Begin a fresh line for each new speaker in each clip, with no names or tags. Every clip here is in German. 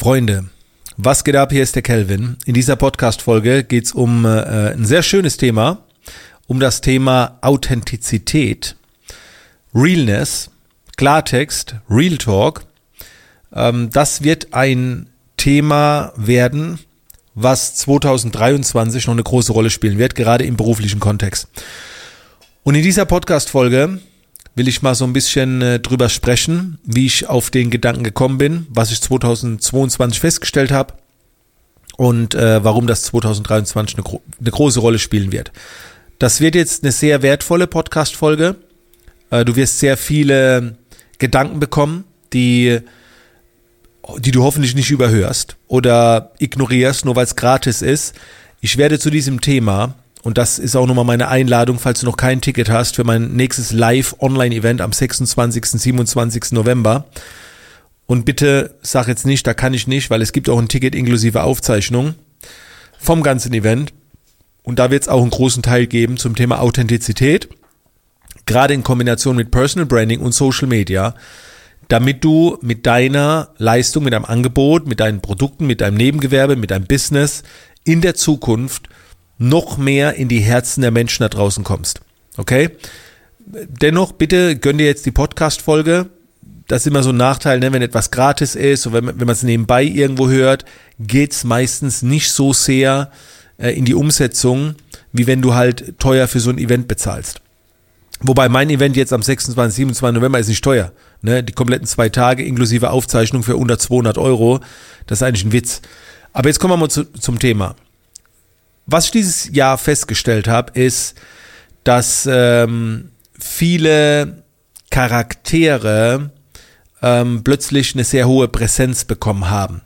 Freunde, was geht ab? Hier ist der Kelvin. In dieser Podcast-Folge geht es um äh, ein sehr schönes Thema, um das Thema Authentizität, Realness, Klartext, Real Talk. Ähm, das wird ein Thema werden, was 2023 noch eine große Rolle spielen wird, gerade im beruflichen Kontext. Und in dieser Podcast-Folge will ich mal so ein bisschen äh, drüber sprechen, wie ich auf den Gedanken gekommen bin, was ich 2022 festgestellt habe und äh, warum das 2023 eine, gro eine, große Rolle spielen wird. Das wird jetzt eine sehr wertvolle Podcast-Folge. Äh, du wirst sehr viele Gedanken bekommen, die die du hoffentlich nicht überhörst oder ignorierst, nur weil es gratis ist. Ich werde zu diesem Thema und das ist auch nochmal meine Einladung, falls du noch kein Ticket hast für mein nächstes Live-Online-Event am 26. 27. November. Und bitte sag jetzt nicht, da kann ich nicht, weil es gibt auch ein Ticket inklusive Aufzeichnung vom ganzen Event. Und da wird es auch einen großen Teil geben zum Thema Authentizität, gerade in Kombination mit Personal Branding und Social Media, damit du mit deiner Leistung, mit deinem Angebot, mit deinen Produkten, mit deinem Nebengewerbe, mit deinem Business in der Zukunft noch mehr in die Herzen der Menschen da draußen kommst. Okay? Dennoch, bitte gönn dir jetzt die Podcast-Folge. Das ist immer so ein Nachteil, ne? wenn etwas gratis ist und wenn, wenn man es nebenbei irgendwo hört, geht's meistens nicht so sehr äh, in die Umsetzung, wie wenn du halt teuer für so ein Event bezahlst. Wobei mein Event jetzt am 26, 27 November ist nicht teuer. Ne? Die kompletten zwei Tage inklusive Aufzeichnung für unter 200 Euro. Das ist eigentlich ein Witz. Aber jetzt kommen wir mal zu, zum Thema. Was ich dieses Jahr festgestellt habe, ist, dass ähm, viele Charaktere ähm, plötzlich eine sehr hohe Präsenz bekommen haben.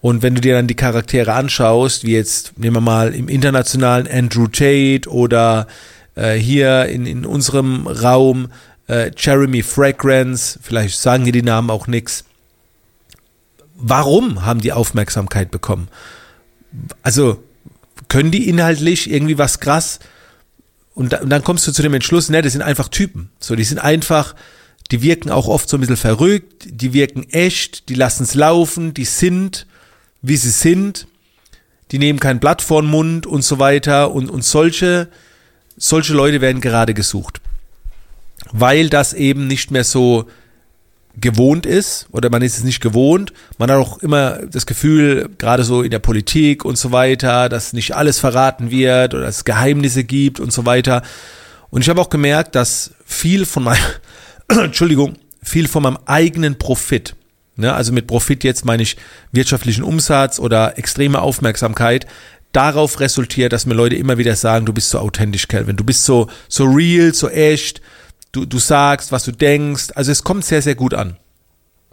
Und wenn du dir dann die Charaktere anschaust, wie jetzt, nehmen wir mal im internationalen Andrew Tate oder äh, hier in, in unserem Raum äh, Jeremy Fragrance, vielleicht sagen dir die Namen auch nichts. Warum haben die Aufmerksamkeit bekommen? Also können die inhaltlich irgendwie was krass? Und, da, und dann kommst du zu dem Entschluss, ne, das sind einfach Typen. So, die sind einfach, die wirken auch oft so ein bisschen verrückt, die wirken echt, die lassen es laufen, die sind, wie sie sind, die nehmen kein Blatt vor den Mund und so weiter. Und, und solche, solche Leute werden gerade gesucht. Weil das eben nicht mehr so gewohnt ist oder man ist es nicht gewohnt. Man hat auch immer das Gefühl, gerade so in der Politik und so weiter, dass nicht alles verraten wird oder es Geheimnisse gibt und so weiter. Und ich habe auch gemerkt, dass viel von meinem, Entschuldigung, viel von meinem eigenen Profit, ne, also mit Profit jetzt meine ich wirtschaftlichen Umsatz oder extreme Aufmerksamkeit, darauf resultiert, dass mir Leute immer wieder sagen, du bist so authentisch, Calvin, du bist so, so real, so echt, du, du sagst, was du denkst. Also es kommt sehr, sehr gut an.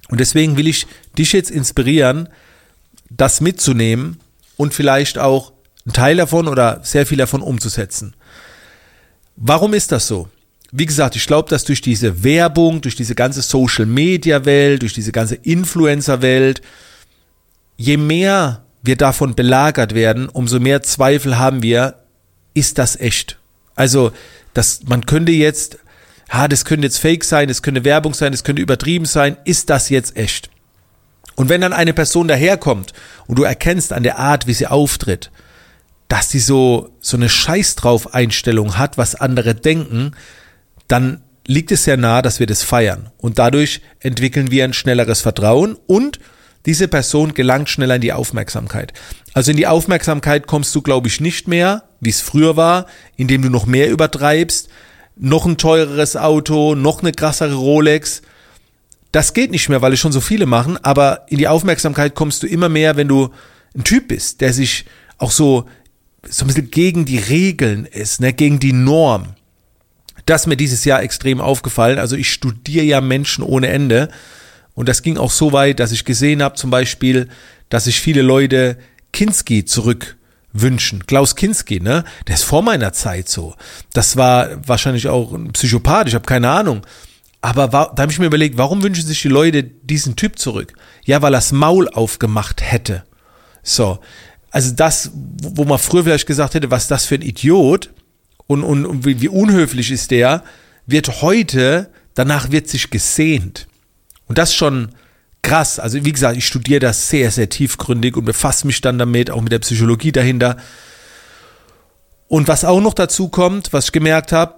Und deswegen will ich dich jetzt inspirieren, das mitzunehmen und vielleicht auch einen Teil davon oder sehr viel davon umzusetzen. Warum ist das so? Wie gesagt, ich glaube, dass durch diese Werbung, durch diese ganze Social-Media-Welt, durch diese ganze Influencer-Welt, je mehr wir davon belagert werden, umso mehr Zweifel haben wir, ist das echt? Also, das, man könnte jetzt ha, das könnte jetzt Fake sein, das könnte Werbung sein, das könnte übertrieben sein, ist das jetzt echt? Und wenn dann eine Person daherkommt und du erkennst an der Art, wie sie auftritt, dass sie so, so eine Scheiß drauf Einstellung hat, was andere denken, dann liegt es sehr nahe, dass wir das feiern. Und dadurch entwickeln wir ein schnelleres Vertrauen und diese Person gelangt schneller in die Aufmerksamkeit. Also in die Aufmerksamkeit kommst du, glaube ich, nicht mehr, wie es früher war, indem du noch mehr übertreibst, noch ein teureres Auto, noch eine krassere Rolex. Das geht nicht mehr, weil es schon so viele machen, aber in die Aufmerksamkeit kommst du immer mehr, wenn du ein Typ bist, der sich auch so, so ein bisschen gegen die Regeln ist, ne, gegen die Norm. Das ist mir dieses Jahr extrem aufgefallen. Also ich studiere ja Menschen ohne Ende. Und das ging auch so weit, dass ich gesehen habe, zum Beispiel, dass sich viele Leute Kinski zurück wünschen. Klaus Kinski, ne? Der ist vor meiner Zeit so. Das war wahrscheinlich auch ein Psychopath, ich habe keine Ahnung. Aber war, da habe ich mir überlegt, warum wünschen sich die Leute diesen Typ zurück? Ja, weil er das Maul aufgemacht hätte. So. Also das, wo man früher vielleicht gesagt hätte, was das für ein Idiot und, und, und wie, wie unhöflich ist der, wird heute, danach wird sich gesehnt. Und das schon krass. Also wie gesagt, ich studiere das sehr, sehr tiefgründig und befasse mich dann damit, auch mit der Psychologie dahinter. Und was auch noch dazu kommt, was ich gemerkt habe,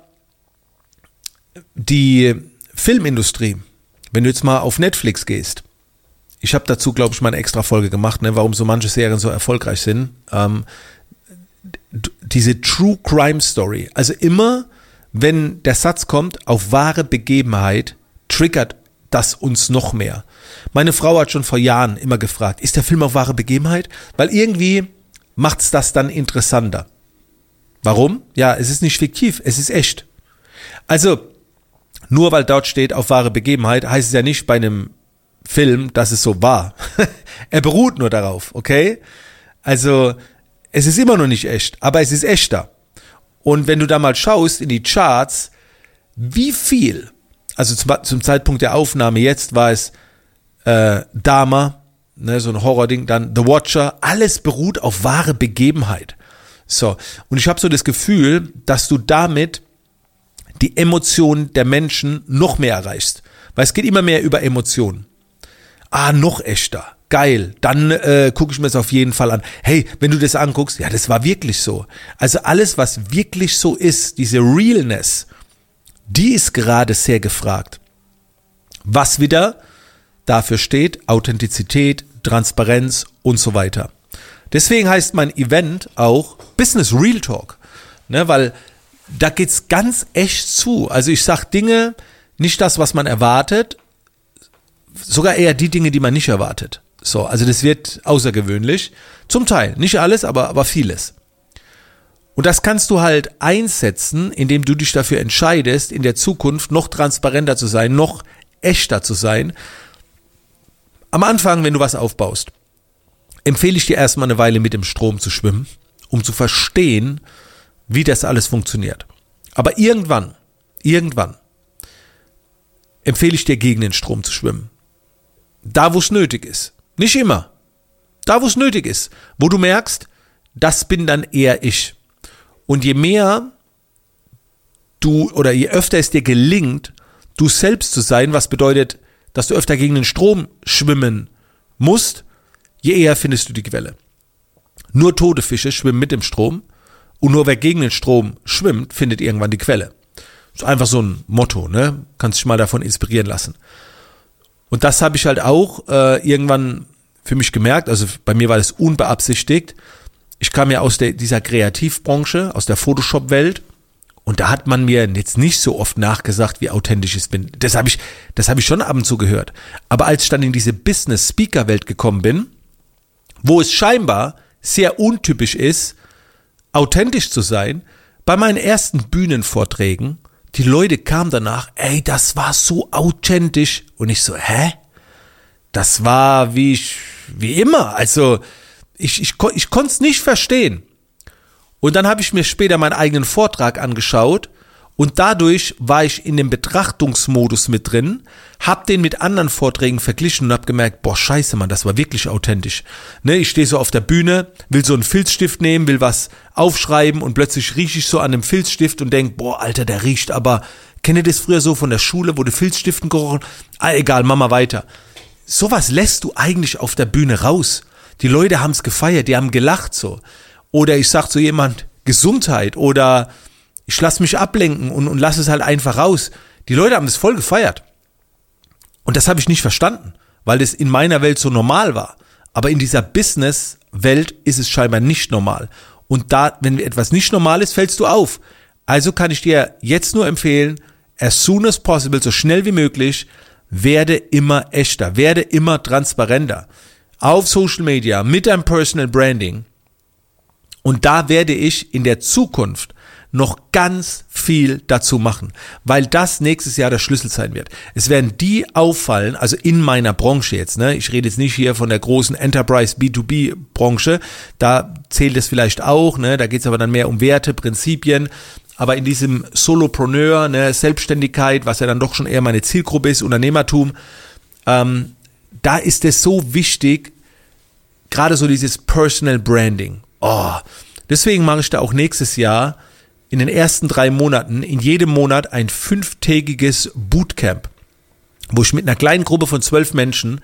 die Filmindustrie, wenn du jetzt mal auf Netflix gehst, ich habe dazu, glaube ich, mal eine extra Folge gemacht, ne, warum so manche Serien so erfolgreich sind. Ähm, diese True Crime Story. Also immer, wenn der Satz kommt, auf wahre Begebenheit, triggert das uns noch mehr. Meine Frau hat schon vor Jahren immer gefragt, ist der Film auf wahre Begebenheit? Weil irgendwie macht's das dann interessanter. Warum? Ja, es ist nicht fiktiv, es ist echt. Also, nur weil dort steht auf wahre Begebenheit, heißt es ja nicht bei einem Film, dass es so war. er beruht nur darauf, okay? Also, es ist immer noch nicht echt, aber es ist echter. Und wenn du da mal schaust in die Charts, wie viel, also zum, zum Zeitpunkt der Aufnahme jetzt war es äh, Dama, ne, so ein Horror-Ding, dann The Watcher, alles beruht auf wahre Begebenheit. So, und ich habe so das Gefühl, dass du damit die Emotionen der Menschen noch mehr erreichst. Weil es geht immer mehr über Emotionen. Ah, noch echter. Geil. Dann äh, gucke ich mir das auf jeden Fall an. Hey, wenn du das anguckst, ja, das war wirklich so. Also alles, was wirklich so ist, diese Realness, die ist gerade sehr gefragt. Was wieder dafür steht, Authentizität, Transparenz und so weiter. Deswegen heißt mein Event auch Business Real Talk. Ne, weil da geht's ganz echt zu. Also ich sag Dinge, nicht das, was man erwartet, sogar eher die Dinge, die man nicht erwartet. So, also das wird außergewöhnlich. Zum Teil. Nicht alles, aber, aber vieles. Und das kannst du halt einsetzen, indem du dich dafür entscheidest, in der Zukunft noch transparenter zu sein, noch echter zu sein. Am Anfang, wenn du was aufbaust, empfehle ich dir erstmal eine Weile mit dem Strom zu schwimmen, um zu verstehen, wie das alles funktioniert. Aber irgendwann, irgendwann empfehle ich dir gegen den Strom zu schwimmen. Da, wo es nötig ist. Nicht immer. Da, wo es nötig ist. Wo du merkst, das bin dann eher ich. Und je mehr du oder je öfter es dir gelingt, du selbst zu sein, was bedeutet, dass du öfter gegen den Strom schwimmen musst, je eher findest du die Quelle. Nur tote Fische schwimmen mit dem Strom und nur wer gegen den Strom schwimmt, findet irgendwann die Quelle. ist einfach so ein Motto, ne? Kannst dich mal davon inspirieren lassen. Und das habe ich halt auch äh, irgendwann für mich gemerkt. Also bei mir war das unbeabsichtigt. Ich kam ja aus der, dieser Kreativbranche, aus der Photoshop-Welt. Und da hat man mir jetzt nicht so oft nachgesagt, wie authentisch ich bin. Das habe ich, das habe ich schon ab und zu gehört. Aber als ich dann in diese Business-Speaker-Welt gekommen bin, wo es scheinbar sehr untypisch ist, authentisch zu sein, bei meinen ersten Bühnenvorträgen, die Leute kamen danach, ey, das war so authentisch. Und ich so, hä? Das war wie ich, wie immer. Also, ich, ich, ich konnte es nicht verstehen. Und dann habe ich mir später meinen eigenen Vortrag angeschaut und dadurch war ich in dem Betrachtungsmodus mit drin, hab den mit anderen Vorträgen verglichen und hab gemerkt, boah, scheiße, Mann, das war wirklich authentisch. Ne, ich stehe so auf der Bühne, will so einen Filzstift nehmen, will was aufschreiben und plötzlich rieche ich so an dem Filzstift und denk, boah, Alter, der riecht aber, kenne das früher so von der Schule, du Filzstiften gerochen? Ah, egal, mach mal weiter. Sowas lässt du eigentlich auf der Bühne raus. Die Leute haben's gefeiert, die haben gelacht so. Oder ich sag zu jemand, Gesundheit oder ich lasse mich ablenken und, und lasse es halt einfach raus. Die Leute haben das voll gefeiert. Und das habe ich nicht verstanden, weil das in meiner Welt so normal war. Aber in dieser Business-Welt ist es scheinbar nicht normal. Und da, wenn etwas nicht normal ist, fällst du auf. Also kann ich dir jetzt nur empfehlen, as soon as possible, so schnell wie möglich, werde immer echter, werde immer transparenter. Auf Social Media, mit deinem Personal Branding. Und da werde ich in der Zukunft noch ganz viel dazu machen, weil das nächstes Jahr der Schlüssel sein wird. Es werden die auffallen, also in meiner Branche jetzt, ne? Ich rede jetzt nicht hier von der großen Enterprise B2B Branche, da zählt es vielleicht auch, ne? Da geht es aber dann mehr um Werte, Prinzipien, aber in diesem Solopreneur, ne, Selbstständigkeit, was ja dann doch schon eher meine Zielgruppe ist, Unternehmertum, ähm, da ist es so wichtig, gerade so dieses Personal Branding. Oh, deswegen mache ich da auch nächstes Jahr in den ersten drei Monaten in jedem Monat ein fünftägiges Bootcamp, wo ich mit einer kleinen Gruppe von zwölf Menschen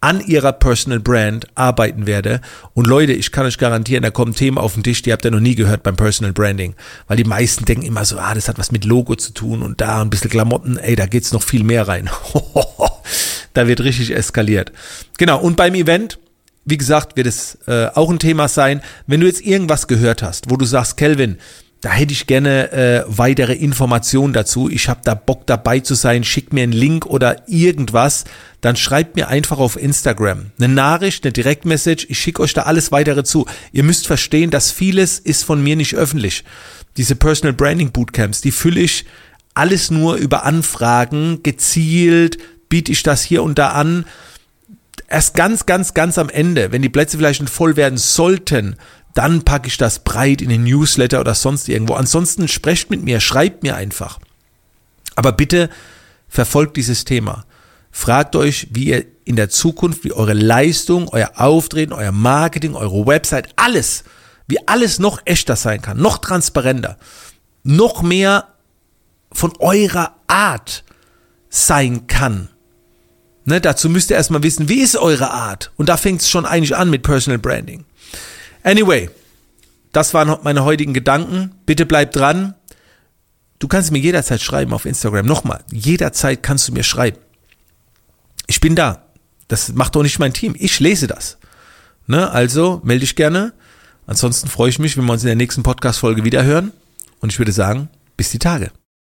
an ihrer Personal Brand arbeiten werde. Und Leute, ich kann euch garantieren, da kommen Themen auf den Tisch, die habt ihr noch nie gehört beim Personal Branding. Weil die meisten denken immer so, ah, das hat was mit Logo zu tun und da ein bisschen Klamotten, ey, da geht's noch viel mehr rein. da wird richtig eskaliert. Genau, und beim Event, wie gesagt, wird es äh, auch ein Thema sein. Wenn du jetzt irgendwas gehört hast, wo du sagst, Kelvin, da hätte ich gerne äh, weitere Informationen dazu. Ich habe da Bock dabei zu sein. Schick mir einen Link oder irgendwas. Dann schreibt mir einfach auf Instagram eine Nachricht, eine Direktmessage. Ich schicke euch da alles weitere zu. Ihr müsst verstehen, dass vieles ist von mir nicht öffentlich. Diese Personal Branding Bootcamps, die fülle ich alles nur über Anfragen, gezielt, biete ich das hier und da an. Erst ganz, ganz, ganz am Ende, wenn die Plätze vielleicht nicht voll werden sollten, dann packe ich das breit in den Newsletter oder sonst irgendwo. Ansonsten sprecht mit mir, schreibt mir einfach. Aber bitte verfolgt dieses Thema. Fragt euch, wie ihr in der Zukunft, wie eure Leistung, euer Auftreten, euer Marketing, eure Website, alles, wie alles noch echter sein kann, noch transparenter, noch mehr von eurer Art sein kann. Ne, dazu müsst ihr erstmal wissen, wie ist eure Art? Und da fängt es schon eigentlich an mit Personal Branding. Anyway, das waren meine heutigen Gedanken. Bitte bleib dran. Du kannst mir jederzeit schreiben auf Instagram. Nochmal, jederzeit kannst du mir schreiben. Ich bin da. Das macht doch nicht mein Team. Ich lese das. Ne? Also melde dich gerne. Ansonsten freue ich mich, wenn wir uns in der nächsten Podcast-Folge wieder hören. Und ich würde sagen, bis die Tage.